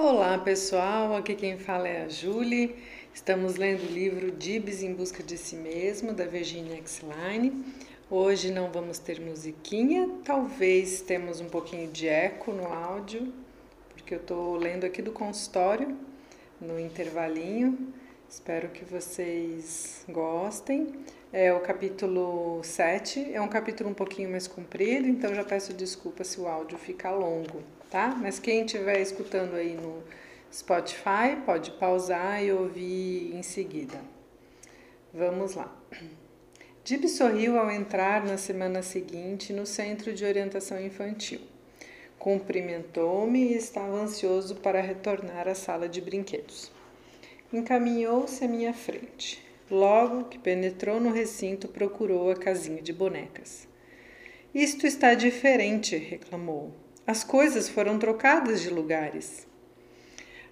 Olá pessoal, aqui quem fala é a Julie. Estamos lendo o livro Dibs em Busca de Si Mesmo, da Virginia Exline. Hoje não vamos ter musiquinha, talvez temos um pouquinho de eco no áudio, porque eu estou lendo aqui do consultório, no intervalinho. Espero que vocês gostem. É o capítulo 7, é um capítulo um pouquinho mais comprido, então já peço desculpa se o áudio fica longo tá? Mas quem estiver escutando aí no Spotify pode pausar e ouvir em seguida. Vamos lá. Dib sorriu ao entrar na semana seguinte no Centro de Orientação Infantil. Cumprimentou-me e estava ansioso para retornar à sala de brinquedos. Encaminhou-se à minha frente. Logo que penetrou no recinto, procurou a casinha de bonecas. Isto está diferente, reclamou. As coisas foram trocadas de lugares.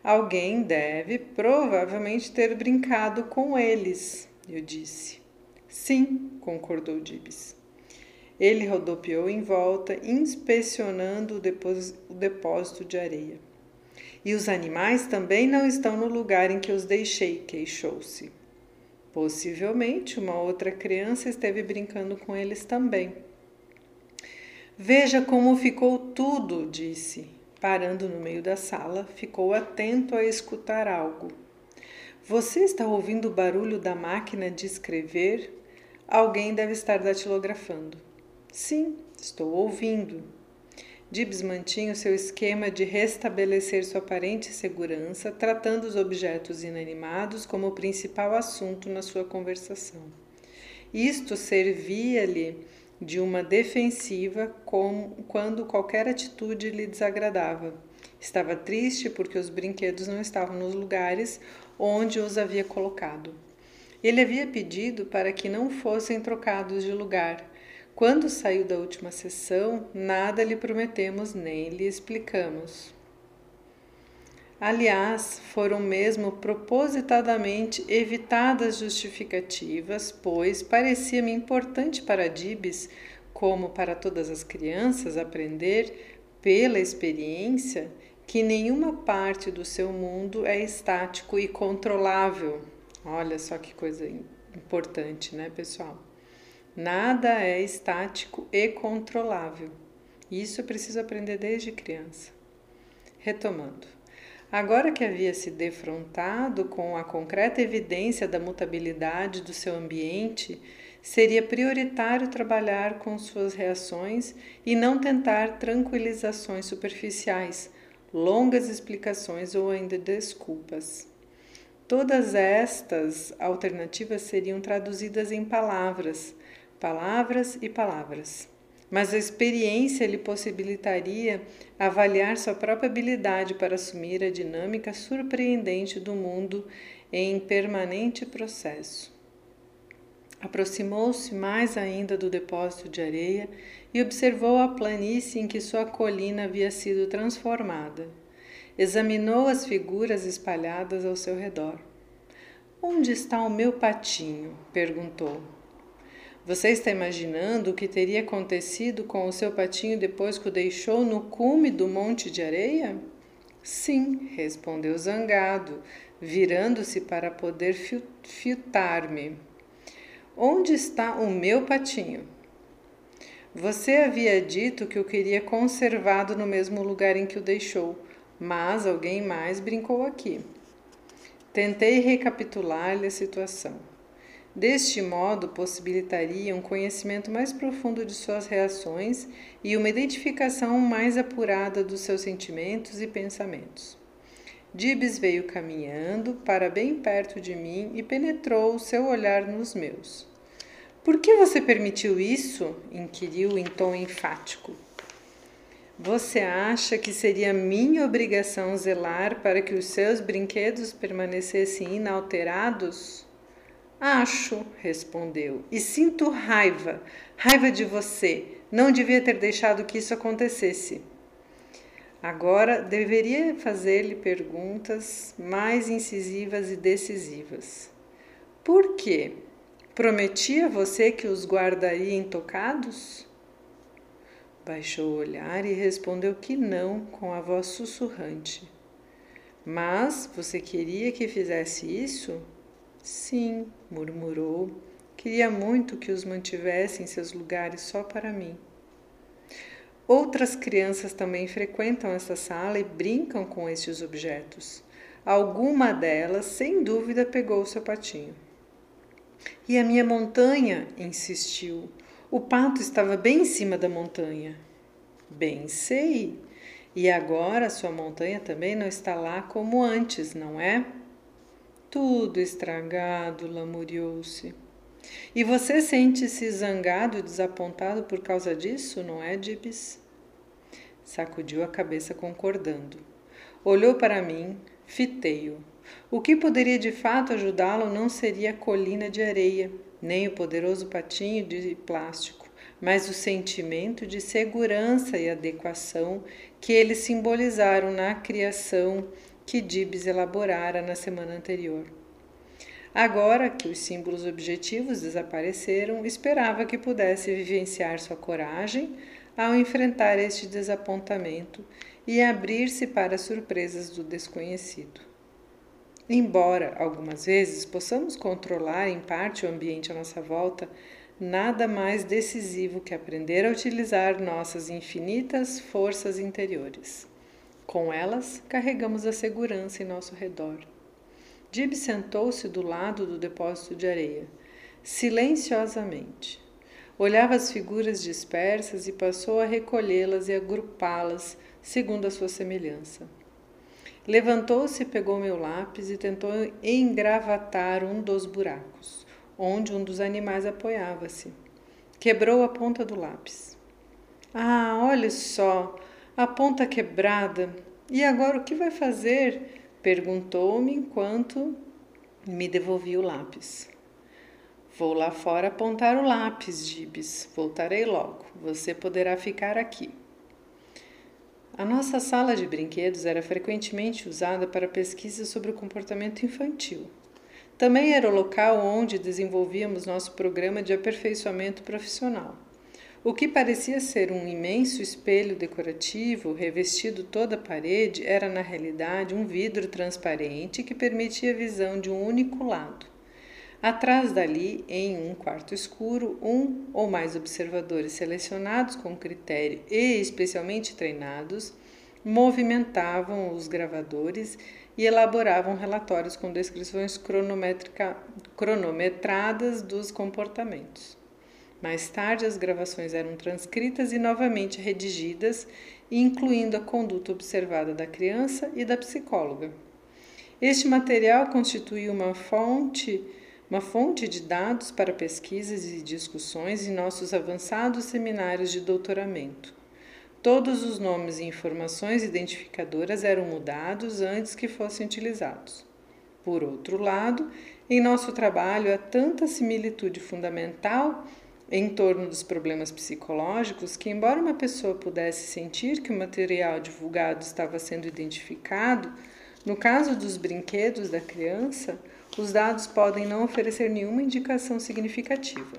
Alguém deve provavelmente ter brincado com eles, eu disse. Sim, concordou Dibs. Ele rodopiou em volta, inspecionando o depósito de areia. E os animais também não estão no lugar em que os deixei, queixou-se. Possivelmente uma outra criança esteve brincando com eles também. Veja como ficou tudo, disse. Parando no meio da sala, ficou atento a escutar algo. Você está ouvindo o barulho da máquina de escrever? Alguém deve estar datilografando. Sim, estou ouvindo. Dibs mantinha o seu esquema de restabelecer sua aparente segurança, tratando os objetos inanimados como o principal assunto na sua conversação. Isto servia-lhe de uma defensiva quando qualquer atitude lhe desagradava. Estava triste porque os brinquedos não estavam nos lugares onde os havia colocado. Ele havia pedido para que não fossem trocados de lugar. Quando saiu da última sessão, nada lhe prometemos nem lhe explicamos. Aliás, foram mesmo propositadamente evitadas justificativas, pois parecia-me importante para Dibes, como para todas as crianças, aprender pela experiência que nenhuma parte do seu mundo é estático e controlável. Olha só que coisa importante, né, pessoal? Nada é estático e controlável. Isso eu preciso aprender desde criança. Retomando. Agora que havia se defrontado com a concreta evidência da mutabilidade do seu ambiente, seria prioritário trabalhar com suas reações e não tentar tranquilizações superficiais, longas explicações ou ainda desculpas. Todas estas alternativas seriam traduzidas em palavras, palavras e palavras mas a experiência lhe possibilitaria avaliar sua própria habilidade para assumir a dinâmica surpreendente do mundo em permanente processo. Aproximou-se mais ainda do depósito de areia e observou a planície em que sua colina havia sido transformada. Examinou as figuras espalhadas ao seu redor. Onde está o meu patinho? perguntou. Você está imaginando o que teria acontecido com o seu patinho depois que o deixou no cume do monte de areia? Sim, respondeu zangado, virando-se para poder fitar-me. Onde está o meu patinho? Você havia dito que o queria conservado no mesmo lugar em que o deixou, mas alguém mais brincou aqui. Tentei recapitular-lhe a situação. Deste modo, possibilitaria um conhecimento mais profundo de suas reações e uma identificação mais apurada dos seus sentimentos e pensamentos. Dibs veio caminhando para bem perto de mim e penetrou o seu olhar nos meus. Por que você permitiu isso? inquiriu em tom enfático. Você acha que seria minha obrigação zelar para que os seus brinquedos permanecessem inalterados? Acho, respondeu, e sinto raiva, raiva de você. Não devia ter deixado que isso acontecesse. Agora deveria fazer-lhe perguntas mais incisivas e decisivas. Por quê? Prometia você que os guardaria intocados? Baixou o olhar e respondeu que não, com a voz sussurrante. Mas você queria que fizesse isso? Sim, murmurou. Queria muito que os mantivesse em seus lugares só para mim. Outras crianças também frequentam essa sala e brincam com estes objetos. Alguma delas, sem dúvida, pegou o seu patinho. E a minha montanha? insistiu. O pato estava bem em cima da montanha. Bem sei. E agora sua montanha também não está lá como antes, não é? Tudo estragado, lamuriou-se. E você sente-se zangado e desapontado por causa disso, não é, Dibs? Sacudiu a cabeça concordando. Olhou para mim, fitei-o. O que poderia de fato ajudá-lo não seria a colina de areia, nem o poderoso patinho de plástico, mas o sentimento de segurança e adequação que eles simbolizaram na criação que Dibs elaborara na semana anterior. Agora que os símbolos objetivos desapareceram, esperava que pudesse vivenciar sua coragem ao enfrentar este desapontamento e abrir-se para as surpresas do desconhecido. Embora algumas vezes possamos controlar em parte o ambiente à nossa volta, nada mais decisivo que aprender a utilizar nossas infinitas forças interiores. Com elas, carregamos a segurança em nosso redor. Dib sentou-se do lado do depósito de areia, silenciosamente. Olhava as figuras dispersas e passou a recolhê-las e agrupá-las segundo a sua semelhança. Levantou-se, pegou meu lápis e tentou engravatar um dos buracos, onde um dos animais apoiava-se. Quebrou a ponta do lápis. Ah, olhe só, a ponta quebrada. E agora o que vai fazer? Perguntou-me enquanto me devolvia o lápis. Vou lá fora apontar o lápis, Gibes. Voltarei logo. Você poderá ficar aqui. A nossa sala de brinquedos era frequentemente usada para pesquisas sobre o comportamento infantil. Também era o local onde desenvolvíamos nosso programa de aperfeiçoamento profissional. O que parecia ser um imenso espelho decorativo revestido toda a parede era, na realidade, um vidro transparente que permitia visão de um único lado. Atrás dali, em um quarto escuro, um ou mais observadores selecionados com critério e especialmente treinados movimentavam os gravadores e elaboravam relatórios com descrições cronometradas dos comportamentos. Mais tarde, as gravações eram transcritas e novamente redigidas, incluindo a conduta observada da criança e da psicóloga. Este material constitui uma fonte, uma fonte de dados para pesquisas e discussões em nossos avançados seminários de doutoramento. Todos os nomes e informações identificadoras eram mudados antes que fossem utilizados. Por outro lado, em nosso trabalho há tanta similitude fundamental em torno dos problemas psicológicos que, embora uma pessoa pudesse sentir que o material divulgado estava sendo identificado, no caso dos brinquedos da criança, os dados podem não oferecer nenhuma indicação significativa.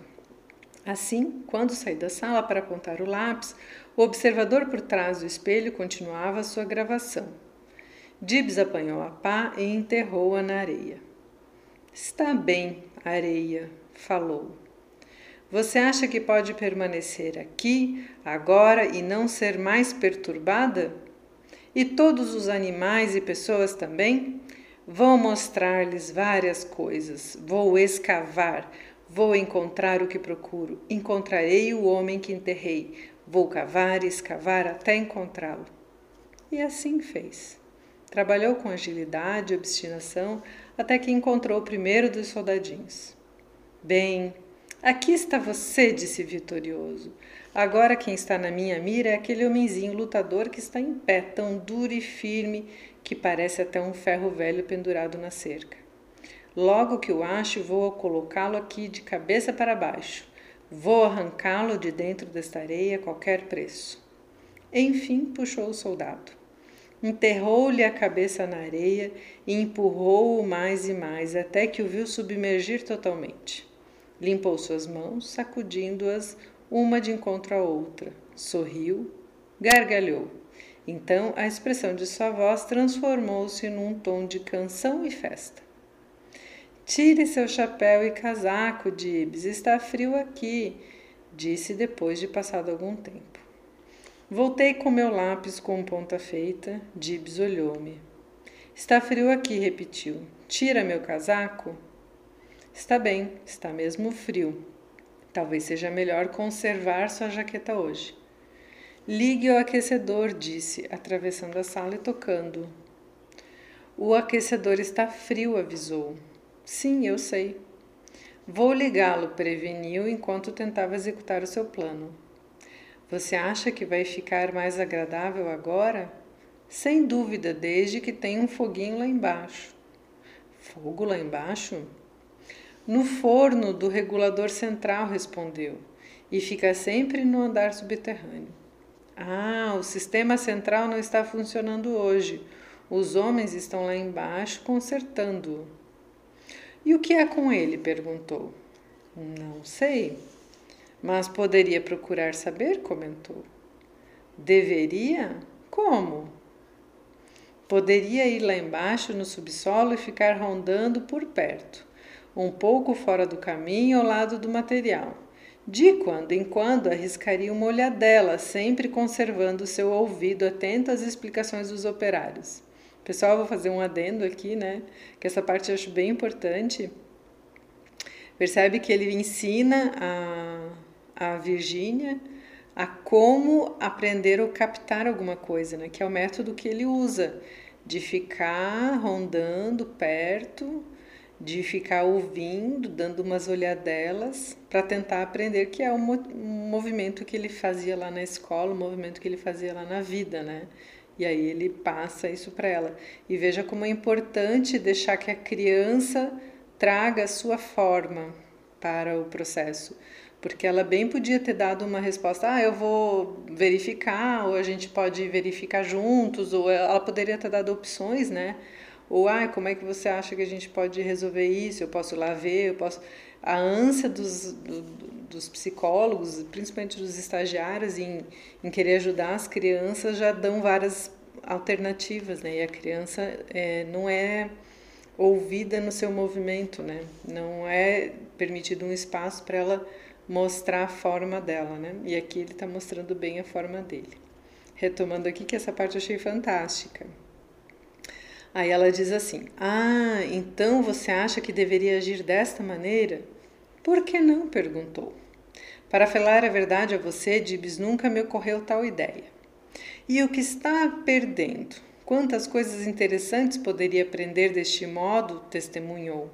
Assim, quando saí da sala para apontar o lápis, o observador por trás do espelho continuava sua gravação. Dibs apanhou a pá e enterrou-a na areia. Está bem, areia, falou. Você acha que pode permanecer aqui, agora e não ser mais perturbada? E todos os animais e pessoas também? Vou mostrar-lhes várias coisas. Vou escavar. Vou encontrar o que procuro. Encontrarei o homem que enterrei. Vou cavar e escavar até encontrá-lo. E assim fez. Trabalhou com agilidade e obstinação até que encontrou o primeiro dos soldadinhos. Bem, Aqui está você, disse vitorioso. Agora quem está na minha mira é aquele homenzinho lutador que está em pé, tão duro e firme que parece até um ferro velho pendurado na cerca. Logo que o acho, vou colocá-lo aqui de cabeça para baixo. Vou arrancá-lo de dentro desta areia a qualquer preço. Enfim, puxou o soldado. Enterrou-lhe a cabeça na areia e empurrou-o mais e mais até que o viu submergir totalmente. Limpou suas mãos, sacudindo-as uma de encontro à outra. Sorriu, gargalhou Então a expressão de sua voz transformou-se num tom de canção e festa. Tire seu chapéu e casaco, Dibs, está frio aqui, disse depois de passado algum tempo. Voltei com meu lápis com ponta feita. Dibs olhou-me. Está frio aqui, repetiu. Tira meu casaco? Está bem, está mesmo frio. Talvez seja melhor conservar sua jaqueta hoje. Ligue o aquecedor, disse, atravessando a sala e tocando. O aquecedor está frio, avisou. Sim, eu sei. Vou ligá-lo, preveniu enquanto tentava executar o seu plano. Você acha que vai ficar mais agradável agora? Sem dúvida, desde que tenha um foguinho lá embaixo. Fogo lá embaixo? No forno do regulador central, respondeu, e fica sempre no andar subterrâneo. Ah, o sistema central não está funcionando hoje. Os homens estão lá embaixo consertando-o. E o que é com ele? perguntou. Não sei, mas poderia procurar saber, comentou. Deveria? Como? Poderia ir lá embaixo no subsolo e ficar rondando por perto, um pouco fora do caminho ao lado do material. De quando em quando arriscaria uma olhadela, sempre conservando seu ouvido atento às explicações dos operários. Pessoal, vou fazer um adendo aqui, né? Que essa parte eu acho bem importante. Percebe que ele ensina a, a Virgínia a como aprender ou captar alguma coisa, né? Que é o método que ele usa de ficar rondando perto, de ficar ouvindo, dando umas olhadelas para tentar aprender que é o movimento que ele fazia lá na escola, o movimento que ele fazia lá na vida, né? E aí ele passa isso para ela. E veja como é importante deixar que a criança traga a sua forma para o processo porque ela bem podia ter dado uma resposta, ah, eu vou verificar, ou a gente pode verificar juntos, ou ela poderia ter dado opções, né? Ou, ah, como é que você acha que a gente pode resolver isso? Eu posso lá ver, eu posso... A ânsia dos, do, dos psicólogos, principalmente dos estagiários, em, em querer ajudar as crianças, já dão várias alternativas, né? E a criança é, não é ouvida no seu movimento, né? Não é permitido um espaço para ela mostrar a forma dela, né? E aqui ele está mostrando bem a forma dele. Retomando aqui que essa parte eu achei fantástica. Aí ela diz assim: Ah, então você acha que deveria agir desta maneira? Por que não? perguntou. Para falar a verdade a você, Dibs, nunca me ocorreu tal ideia. E o que está perdendo? Quantas coisas interessantes poderia aprender deste modo? testemunhou.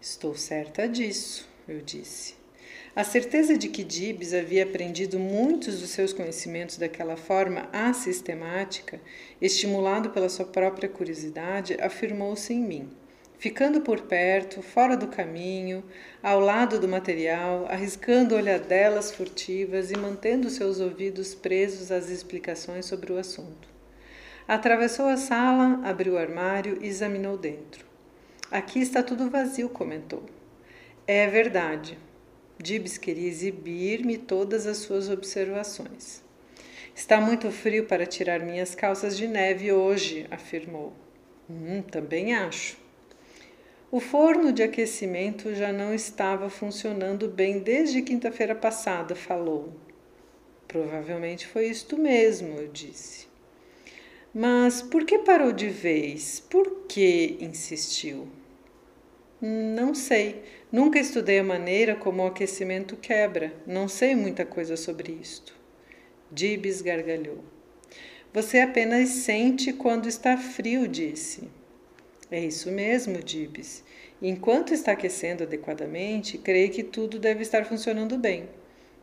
Estou certa disso, eu disse. A certeza de que Gibbs havia aprendido muitos dos seus conhecimentos daquela forma assistemática, estimulado pela sua própria curiosidade, afirmou-se em mim. Ficando por perto, fora do caminho, ao lado do material, arriscando olhadelas furtivas e mantendo seus ouvidos presos às explicações sobre o assunto. Atravessou a sala, abriu o armário e examinou dentro. Aqui está tudo vazio, comentou. É verdade, Dibs queria exibir-me todas as suas observações. Está muito frio para tirar minhas calças de neve hoje, afirmou. Hum, também acho. O forno de aquecimento já não estava funcionando bem desde quinta-feira passada, falou. Provavelmente foi isto mesmo, eu disse. Mas por que parou de vez? Por que insistiu? Não sei. Nunca estudei a maneira como o aquecimento quebra. Não sei muita coisa sobre isto. Dibs gargalhou. Você apenas sente quando está frio, disse. É isso mesmo, Dibs. Enquanto está aquecendo adequadamente, creio que tudo deve estar funcionando bem.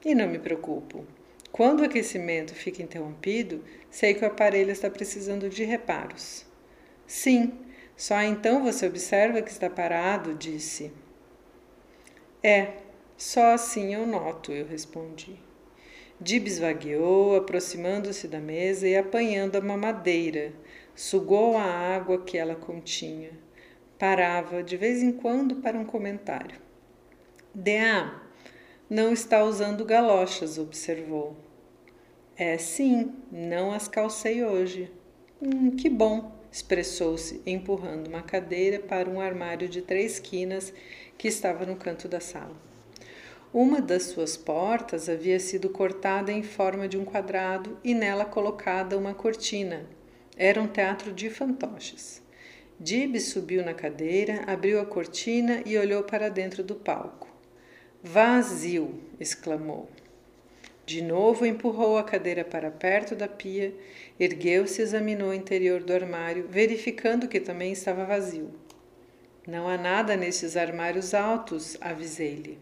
E não me preocupo. Quando o aquecimento fica interrompido, sei que o aparelho está precisando de reparos. Sim, só então você observa que está parado, disse. É, só assim eu noto, eu respondi. Dibs vagueou, aproximando-se da mesa e apanhando a mamadeira. Sugou a água que ela continha. Parava de vez em quando para um comentário. Dea, não está usando galochas, observou. É sim, não as calcei hoje. Hum, que bom, expressou-se, empurrando uma cadeira para um armário de três quinas que estava no canto da sala. Uma das suas portas havia sido cortada em forma de um quadrado e nela colocada uma cortina. Era um teatro de fantoches. Dib subiu na cadeira, abriu a cortina e olhou para dentro do palco. Vazio! exclamou. De novo empurrou a cadeira para perto da pia, ergueu-se e examinou o interior do armário, verificando que também estava vazio. Não há nada nesses armários altos, avisei-lhe.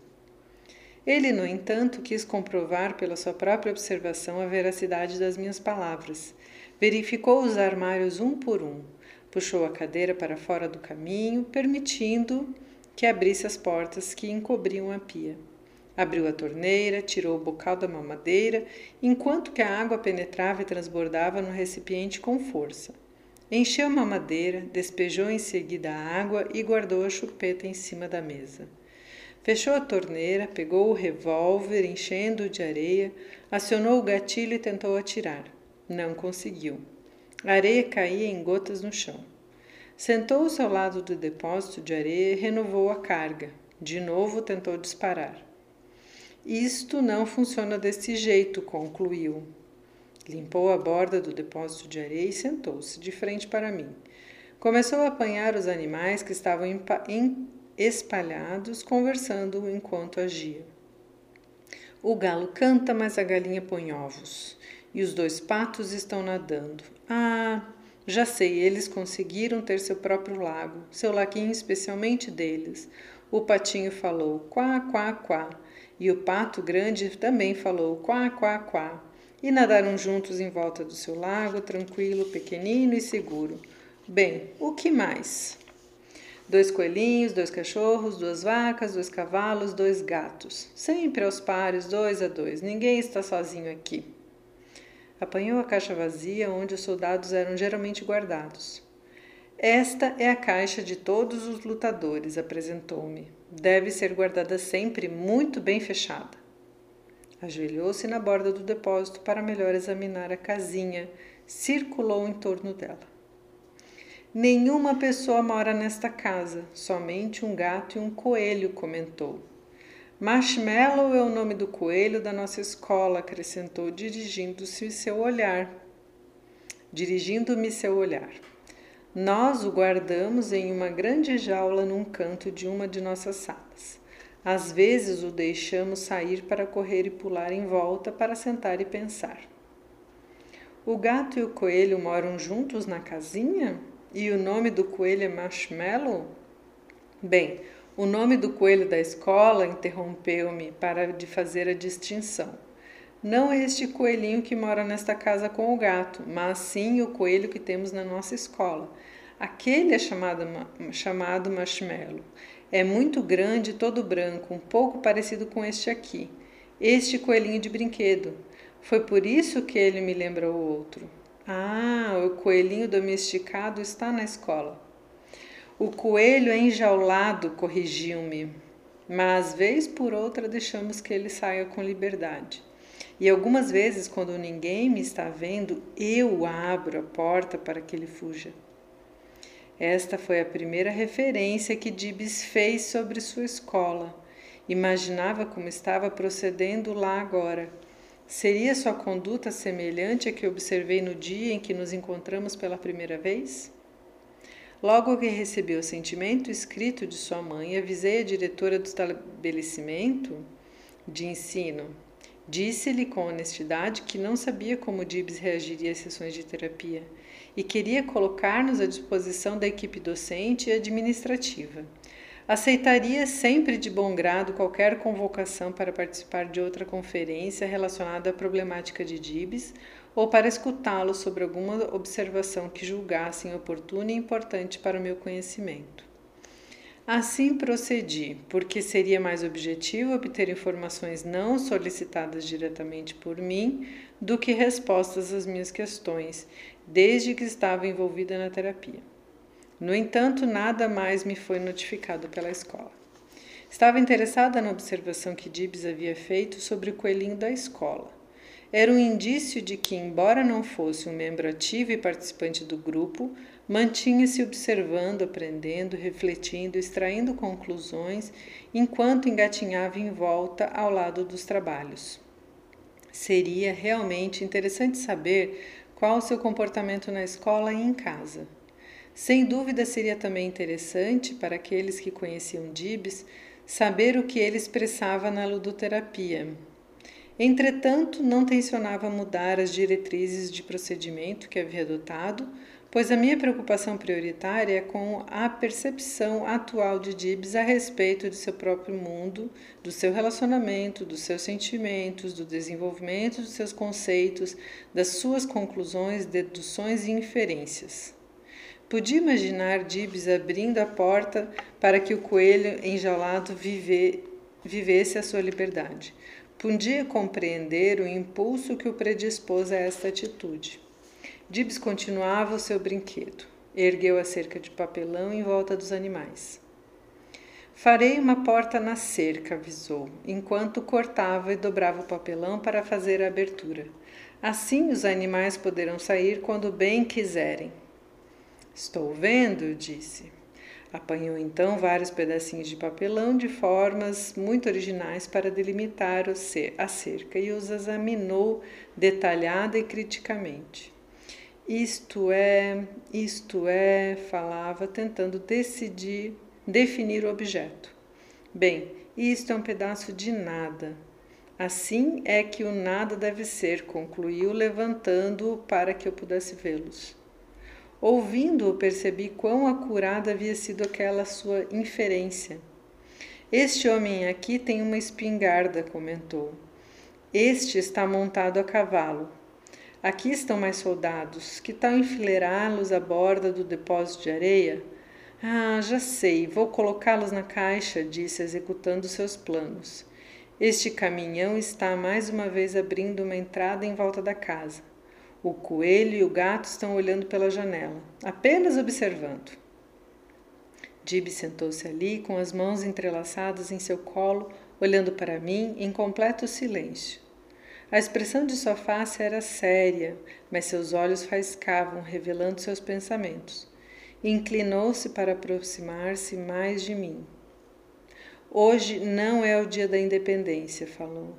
Ele, no entanto, quis comprovar pela sua própria observação a veracidade das minhas palavras. Verificou os armários um por um, puxou a cadeira para fora do caminho, permitindo que abrisse as portas que encobriam a pia. Abriu a torneira, tirou o bocal da mamadeira, enquanto que a água penetrava e transbordava no recipiente com força. Encheu a mamadeira, despejou em seguida a água e guardou a chupeta em cima da mesa. Fechou a torneira, pegou o revólver, enchendo-o de areia, acionou o gatilho e tentou atirar. Não conseguiu. A areia caía em gotas no chão. Sentou-se ao lado do depósito de areia e renovou a carga. De novo tentou disparar. Isto não funciona desse jeito, concluiu. Limpou a borda do depósito de areia e sentou-se de frente para mim. Começou a apanhar os animais que estavam espalhados, conversando enquanto agia. O galo canta, mas a galinha põe ovos. E os dois patos estão nadando. Ah, já sei, eles conseguiram ter seu próprio lago, seu laguinho especialmente deles. O patinho falou quá, quá, quá. E o pato grande também falou quá, quá, quá. E nadaram juntos em volta do seu lago, tranquilo, pequenino e seguro. Bem, o que mais? Dois coelhinhos, dois cachorros, duas vacas, dois cavalos, dois gatos. Sempre aos pares, dois a dois. Ninguém está sozinho aqui. Apanhou a caixa vazia onde os soldados eram geralmente guardados. Esta é a caixa de todos os lutadores, apresentou-me. Deve ser guardada sempre muito bem fechada. Ajoelhou-se na borda do depósito para melhor examinar a casinha, circulou em torno dela. Nenhuma pessoa mora nesta casa, somente um gato e um coelho, comentou. Marshmallow é o nome do coelho da nossa escola, acrescentou, dirigindo-se seu olhar. Dirigindo-me seu olhar. Nós o guardamos em uma grande jaula num canto de uma de nossas salas. Às vezes o deixamos sair para correr e pular em volta para sentar e pensar. O gato e o coelho moram juntos na casinha? E o nome do coelho é Marshmallow? Bem, o nome do coelho da escola interrompeu-me para de fazer a distinção. Não é este coelhinho que mora nesta casa com o gato, mas sim o coelho que temos na nossa escola. Aquele é chamado, chamado marshmallow. É muito grande, todo branco, um pouco parecido com este aqui. Este coelhinho de brinquedo. Foi por isso que ele me lembra o outro. Ah, o coelhinho domesticado está na escola. O coelho é enjaulado, corrigiu-me, mas vez por outra deixamos que ele saia com liberdade. E algumas vezes, quando ninguém me está vendo, eu abro a porta para que ele fuja. Esta foi a primeira referência que Dibs fez sobre sua escola. Imaginava como estava procedendo lá agora Seria sua conduta semelhante à que observei no dia em que nos encontramos pela primeira vez? Logo que recebi o sentimento escrito de sua mãe, avisei a diretora do estabelecimento de ensino. Disse-lhe com honestidade que não sabia como Dibs reagiria às sessões de terapia e queria colocar-nos à disposição da equipe docente e administrativa. Aceitaria sempre de bom grado qualquer convocação para participar de outra conferência relacionada à problemática de Dibs ou para escutá-lo sobre alguma observação que julgassem oportuna e importante para o meu conhecimento. Assim procedi, porque seria mais objetivo obter informações não solicitadas diretamente por mim do que respostas às minhas questões, desde que estava envolvida na terapia. No entanto, nada mais me foi notificado pela escola. Estava interessada na observação que Dibs havia feito sobre o coelhinho da escola. era um indício de que, embora não fosse um membro ativo e participante do grupo, mantinha-se observando, aprendendo, refletindo, extraindo conclusões, enquanto engatinhava em volta ao lado dos trabalhos. Seria realmente interessante saber qual o seu comportamento na escola e em casa. Sem dúvida, seria também interessante para aqueles que conheciam Dibs saber o que ele expressava na ludoterapia. Entretanto, não tensionava mudar as diretrizes de procedimento que havia adotado, pois a minha preocupação prioritária é com a percepção atual de Dibs a respeito de seu próprio mundo, do seu relacionamento, dos seus sentimentos, do desenvolvimento dos seus conceitos, das suas conclusões, deduções e inferências. Podia imaginar Dibs abrindo a porta para que o coelho enjaulado vive, vivesse a sua liberdade. Podia compreender o impulso que o predispôs a esta atitude. Dibs continuava o seu brinquedo. Ergueu a cerca de papelão em volta dos animais. Farei uma porta na cerca, avisou, enquanto cortava e dobrava o papelão para fazer a abertura. Assim os animais poderão sair quando bem quiserem. Estou vendo, disse. Apanhou então vários pedacinhos de papelão de formas muito originais para delimitar a cerca e os examinou detalhada e criticamente. Isto é, isto é, falava, tentando decidir, definir o objeto. Bem, isto é um pedaço de nada. Assim é que o nada deve ser, concluiu, levantando-o para que eu pudesse vê-los. Ouvindo-o, percebi quão acurada havia sido aquela sua inferência. Este homem aqui tem uma espingarda, comentou. Este está montado a cavalo. Aqui estão mais soldados. Que tal enfileirá-los à borda do depósito de areia? Ah, já sei, vou colocá-los na caixa, disse, executando seus planos. Este caminhão está mais uma vez abrindo uma entrada em volta da casa. O coelho e o gato estão olhando pela janela, apenas observando. Dib sentou-se ali com as mãos entrelaçadas em seu colo, olhando para mim em completo silêncio. A expressão de sua face era séria, mas seus olhos faiscavam, revelando seus pensamentos. Inclinou-se para aproximar-se mais de mim. Hoje não é o dia da independência, falou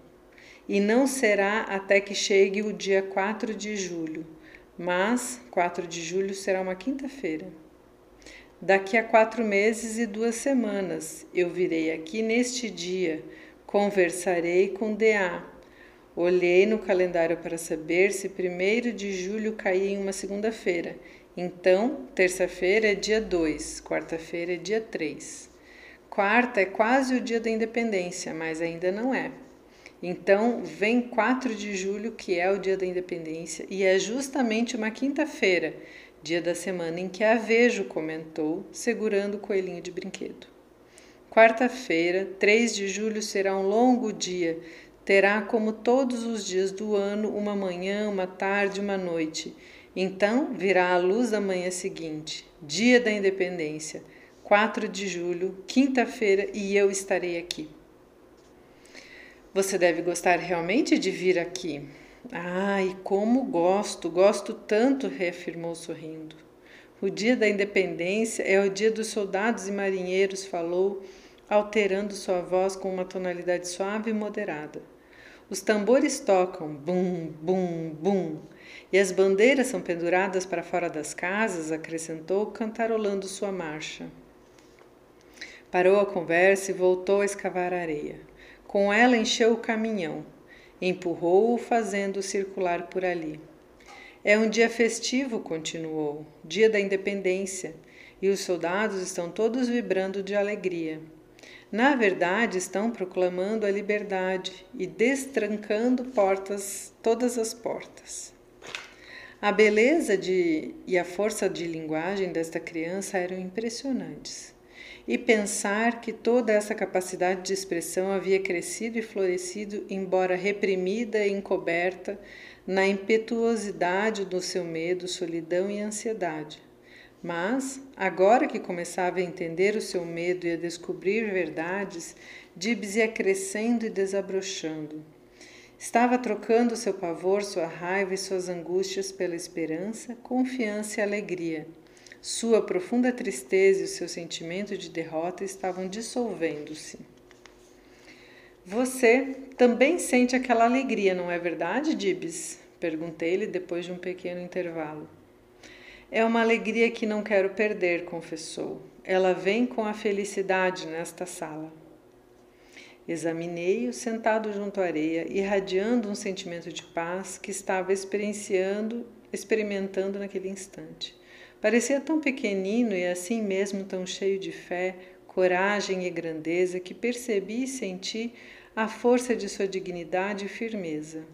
e não será até que chegue o dia 4 de julho, mas 4 de julho será uma quinta-feira. Daqui a quatro meses e duas semanas eu virei aqui neste dia, conversarei com DA. Olhei no calendário para saber se 1 de julho caía em uma segunda-feira. Então, terça-feira é dia 2, quarta-feira é dia 3. Quarta é quase o dia da independência, mas ainda não é. Então, vem 4 de julho, que é o dia da independência, e é justamente uma quinta-feira, dia da semana em que a vejo, comentou, segurando o coelhinho de brinquedo. Quarta-feira, 3 de julho, será um longo dia. Terá, como todos os dias do ano, uma manhã, uma tarde, uma noite. Então virá a luz da manhã seguinte, dia da independência, 4 de julho, quinta-feira, e eu estarei aqui. Você deve gostar realmente de vir aqui. E como gosto, gosto tanto, reafirmou sorrindo. O dia da independência é o dia dos soldados e marinheiros, falou, alterando sua voz com uma tonalidade suave e moderada. Os tambores tocam bum, bum, bum, e as bandeiras são penduradas para fora das casas, acrescentou, cantarolando sua marcha. Parou a conversa e voltou a escavar a areia. Com ela encheu o caminhão, empurrou-o, fazendo-o circular por ali. É um dia festivo, continuou, dia da independência, e os soldados estão todos vibrando de alegria. Na verdade, estão proclamando a liberdade e destrancando portas, todas as portas. A beleza de, e a força de linguagem desta criança eram impressionantes e pensar que toda essa capacidade de expressão havia crescido e florescido, embora reprimida e encoberta, na impetuosidade do seu medo, solidão e ansiedade. Mas, agora que começava a entender o seu medo e a descobrir verdades, Dibs ia crescendo e desabrochando. Estava trocando seu pavor, sua raiva e suas angústias pela esperança, confiança e alegria. Sua profunda tristeza e o seu sentimento de derrota estavam dissolvendo-se. Você também sente aquela alegria, não é verdade, Dibs? Perguntei-lhe depois de um pequeno intervalo. É uma alegria que não quero perder, confessou. Ela vem com a felicidade nesta sala. Examinei-o sentado junto à areia, irradiando um sentimento de paz que estava experienciando, experimentando naquele instante. Parecia tão pequenino e assim mesmo tão cheio de fé, coragem e grandeza que percebi e senti a força de sua dignidade e firmeza.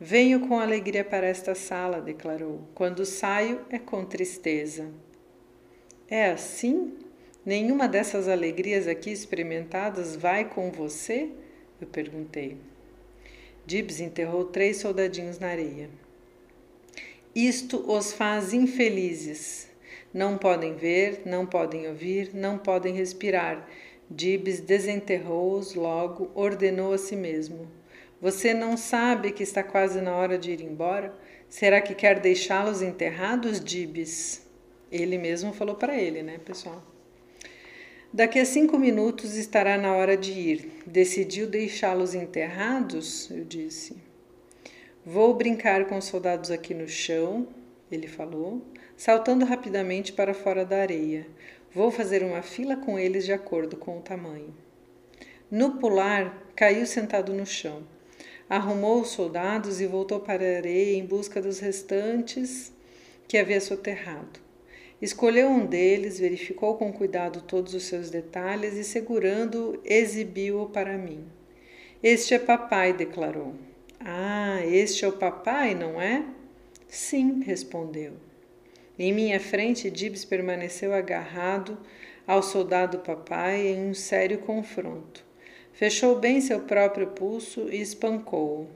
Venho com alegria para esta sala, declarou. Quando saio é com tristeza. É assim? Nenhuma dessas alegrias aqui experimentadas vai com você? Eu perguntei. Dibs enterrou três soldadinhos na areia. Isto os faz infelizes. Não podem ver, não podem ouvir, não podem respirar. Dibs desenterrou-os logo, ordenou a si mesmo. Você não sabe que está quase na hora de ir embora? Será que quer deixá-los enterrados, Dibs? Ele mesmo falou para ele, né, pessoal? Daqui a cinco minutos estará na hora de ir. Decidiu deixá-los enterrados? Eu disse. Vou brincar com os soldados aqui no chão, ele falou, saltando rapidamente para fora da areia. Vou fazer uma fila com eles de acordo com o tamanho. No pular, caiu sentado no chão. Arrumou os soldados e voltou para a areia em busca dos restantes que havia soterrado. Escolheu um deles, verificou com cuidado todos os seus detalhes e, segurando-o, exibiu-o para mim. Este é papai, declarou. Ah, este é o papai, não é? Sim, respondeu. Em minha frente, Dibs permaneceu agarrado ao soldado papai em um sério confronto. Fechou bem seu próprio pulso e espancou-o.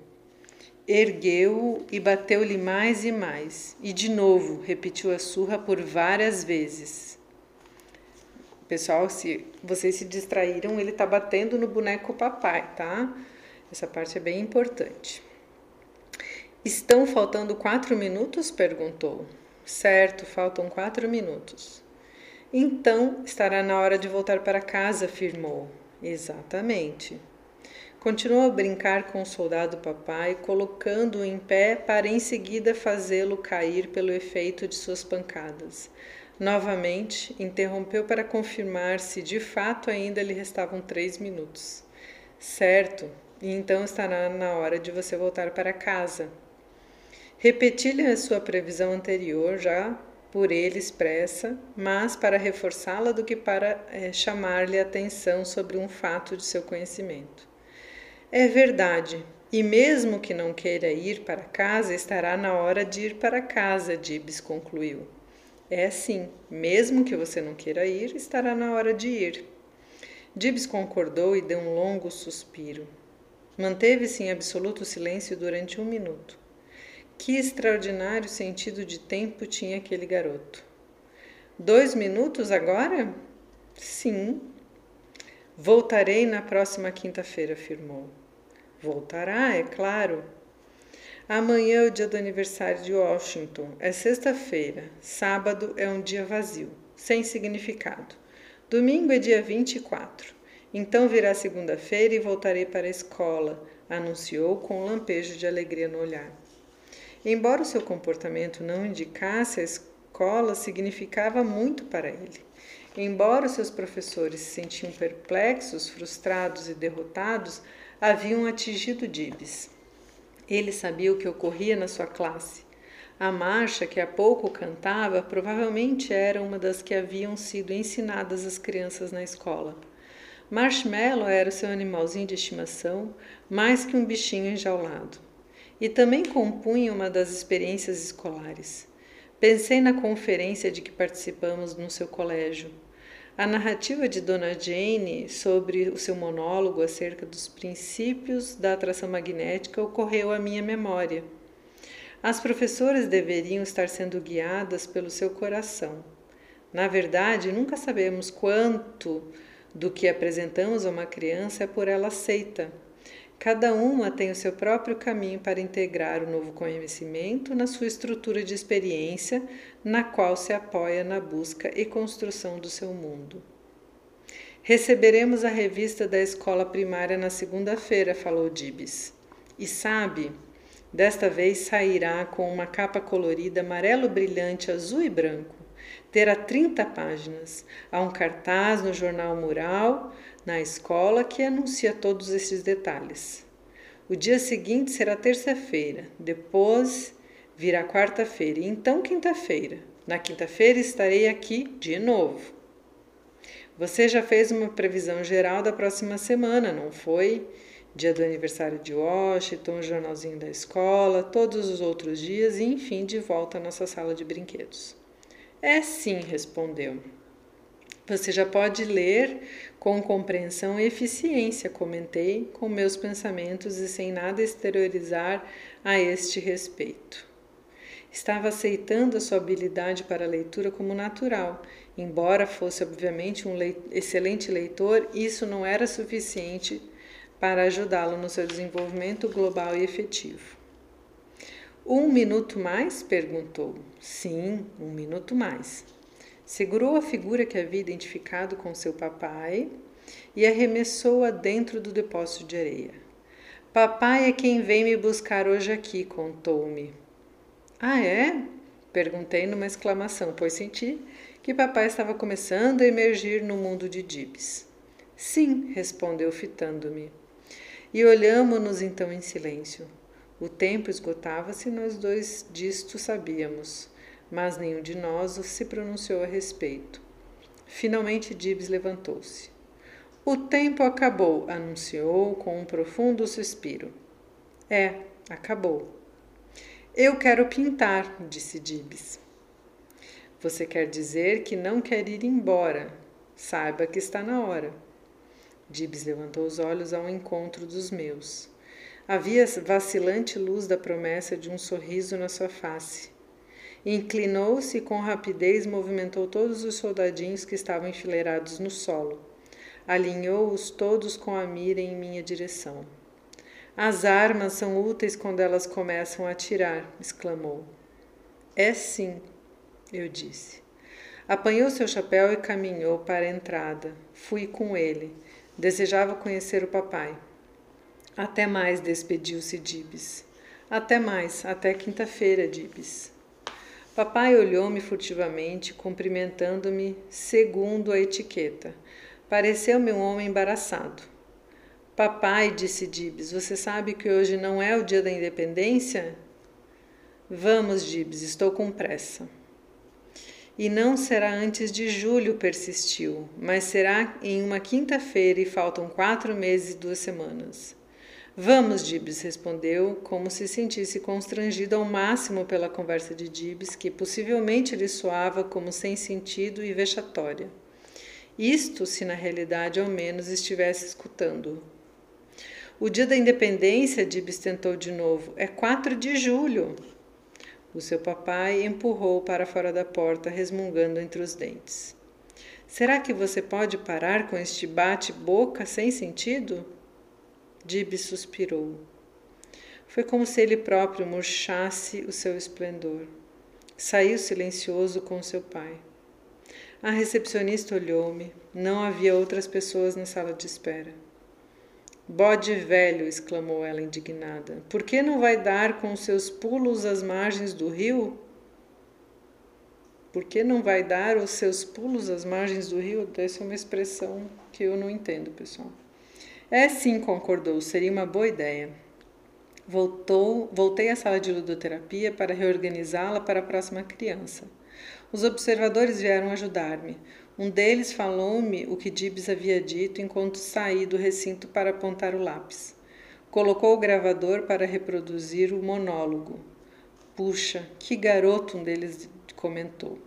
Ergueu-o e bateu-lhe mais e mais, e de novo repetiu a surra por várias vezes. Pessoal, se vocês se distraíram, ele está batendo no boneco papai, tá? Essa parte é bem importante. Estão faltando quatro minutos? perguntou. Certo, faltam quatro minutos. Então estará na hora de voltar para casa, afirmou. Exatamente. Continuou a brincar com o soldado papai, colocando-o em pé para em seguida fazê-lo cair pelo efeito de suas pancadas. Novamente, interrompeu para confirmar se de fato ainda lhe restavam três minutos. Certo, e então estará na hora de você voltar para casa. Repeti-lhe a sua previsão anterior, já por ele expressa, mas para reforçá-la do que para é, chamar-lhe atenção sobre um fato de seu conhecimento. É verdade. E mesmo que não queira ir para casa, estará na hora de ir para casa, Dibs concluiu. É sim, mesmo que você não queira ir, estará na hora de ir. Dibs concordou e deu um longo suspiro. Manteve-se em absoluto silêncio durante um minuto. Que extraordinário sentido de tempo tinha aquele garoto. Dois minutos agora? Sim. Voltarei na próxima quinta-feira, afirmou. Voltará, é claro. Amanhã é o dia do aniversário de Washington. É sexta-feira. Sábado é um dia vazio, sem significado. Domingo é dia 24. Então virá segunda-feira e voltarei para a escola, anunciou com um lampejo de alegria no olhar. Embora o seu comportamento não indicasse, a escola significava muito para ele. Embora seus professores se sentiam perplexos, frustrados e derrotados, haviam atingido Dibs. Ele sabia o que ocorria na sua classe. A marcha que há pouco cantava provavelmente era uma das que haviam sido ensinadas às crianças na escola. Marshmallow era o seu animalzinho de estimação, mais que um bichinho enjaulado. E também compunha uma das experiências escolares. Pensei na conferência de que participamos no seu colégio. A narrativa de Dona Jane sobre o seu monólogo acerca dos princípios da atração magnética ocorreu à minha memória. As professoras deveriam estar sendo guiadas pelo seu coração. Na verdade, nunca sabemos quanto do que apresentamos a uma criança é por ela aceita. Cada uma tem o seu próprio caminho para integrar o novo conhecimento na sua estrutura de experiência, na qual se apoia na busca e construção do seu mundo. Receberemos a revista da escola primária na segunda-feira, falou Dibs. E sabe, desta vez sairá com uma capa colorida amarelo brilhante, azul e branco. Terá 30 páginas. Há um cartaz no jornal Mural, na escola, que anuncia todos esses detalhes. O dia seguinte será terça-feira, depois virá quarta-feira e então quinta-feira. Na quinta-feira estarei aqui de novo. Você já fez uma previsão geral da próxima semana, não foi? Dia do aniversário de Washington, jornalzinho da escola, todos os outros dias e, enfim, de volta à nossa sala de brinquedos. É sim, respondeu. Você já pode ler com compreensão e eficiência, comentei com meus pensamentos e sem nada exteriorizar a este respeito. Estava aceitando a sua habilidade para a leitura como natural Embora fosse, obviamente, um leit excelente leitor, isso não era suficiente para ajudá-lo no seu desenvolvimento global e efetivo. Um minuto mais? perguntou. Sim, um minuto mais. Segurou a figura que havia identificado com seu papai e arremessou-a dentro do depósito de areia. Papai é quem vem me buscar hoje aqui, contou-me. Ah, é? Perguntei numa exclamação, pois senti que papai estava começando a emergir no mundo de Dibs. Sim, respondeu fitando-me. E olhamo-nos então em silêncio. O tempo esgotava-se e nós dois disto sabíamos, mas nenhum de nós se pronunciou a respeito. Finalmente Dibs levantou-se. O tempo acabou, anunciou com um profundo suspiro. É, acabou. Eu quero pintar, disse Dibs. Você quer dizer que não quer ir embora. Saiba que está na hora. Dibs levantou os olhos ao encontro dos meus. Havia vacilante luz da promessa de um sorriso na sua face. Inclinou-se e com rapidez movimentou todos os soldadinhos que estavam enfileirados no solo. Alinhou-os todos com a mira em minha direção. As armas são úteis quando elas começam a atirar, exclamou. É sim, eu disse. Apanhou seu chapéu e caminhou para a entrada. Fui com ele. Desejava conhecer o papai. Até mais, despediu-se Dibs. Até mais, até quinta-feira, Dibs. Papai olhou-me furtivamente, cumprimentando-me segundo a etiqueta. Pareceu-me um homem embaraçado. Papai, disse Dibs, você sabe que hoje não é o dia da independência? Vamos, Dibs, estou com pressa. E não será antes de julho, persistiu, mas será em uma quinta-feira e faltam quatro meses e duas semanas. Vamos, Dibs, respondeu, como se sentisse constrangido ao máximo pela conversa de Dibs, que possivelmente lhe soava como sem sentido e vexatória. Isto, se na realidade ao menos estivesse escutando. O dia da independência, Dibs tentou de novo, é 4 de julho. O seu papai empurrou para fora da porta, resmungando entre os dentes. Será que você pode parar com este bate-boca sem sentido? Dib suspirou. Foi como se ele próprio murchasse o seu esplendor. Saiu silencioso com seu pai. A recepcionista olhou-me. Não havia outras pessoas na sala de espera. Bode velho, exclamou ela indignada, por que não vai dar com seus pulos às margens do rio? Por que não vai dar os seus pulos às margens do rio? Essa é uma expressão que eu não entendo, pessoal. É sim, concordou, seria uma boa ideia. Voltou, voltei à sala de ludoterapia para reorganizá-la para a próxima criança. Os observadores vieram ajudar-me. Um deles falou-me o que Dibs havia dito enquanto saí do recinto para apontar o lápis. Colocou o gravador para reproduzir o monólogo. Puxa, que garoto, um deles comentou.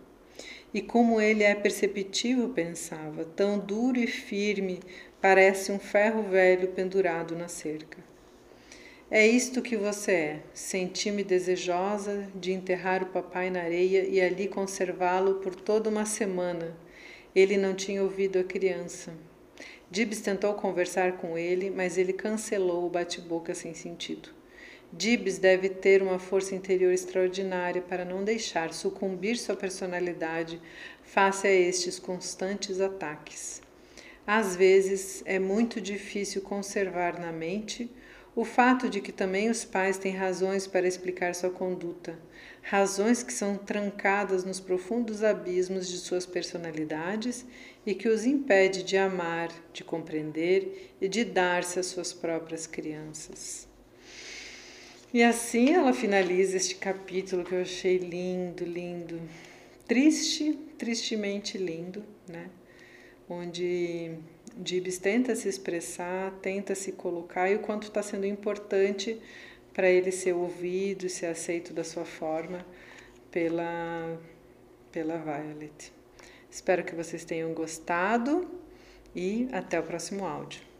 E como ele é perceptivo, pensava, tão duro e firme, parece um ferro velho pendurado na cerca. É isto que você é. Senti-me desejosa de enterrar o papai na areia e ali conservá-lo por toda uma semana, ele não tinha ouvido a criança. Dibs tentou conversar com ele, mas ele cancelou o bate-boca sem sentido. Dibs deve ter uma força interior extraordinária para não deixar sucumbir sua personalidade face a estes constantes ataques. Às vezes é muito difícil conservar na mente o fato de que também os pais têm razões para explicar sua conduta, razões que são trancadas nos profundos abismos de suas personalidades e que os impede de amar, de compreender e de dar-se às suas próprias crianças. E assim ela finaliza este capítulo que eu achei lindo, lindo, triste, tristemente lindo, né? Onde Dibs tenta se expressar, tenta se colocar e o quanto está sendo importante para ele ser ouvido, ser aceito da sua forma pela, pela Violet. Espero que vocês tenham gostado e até o próximo áudio.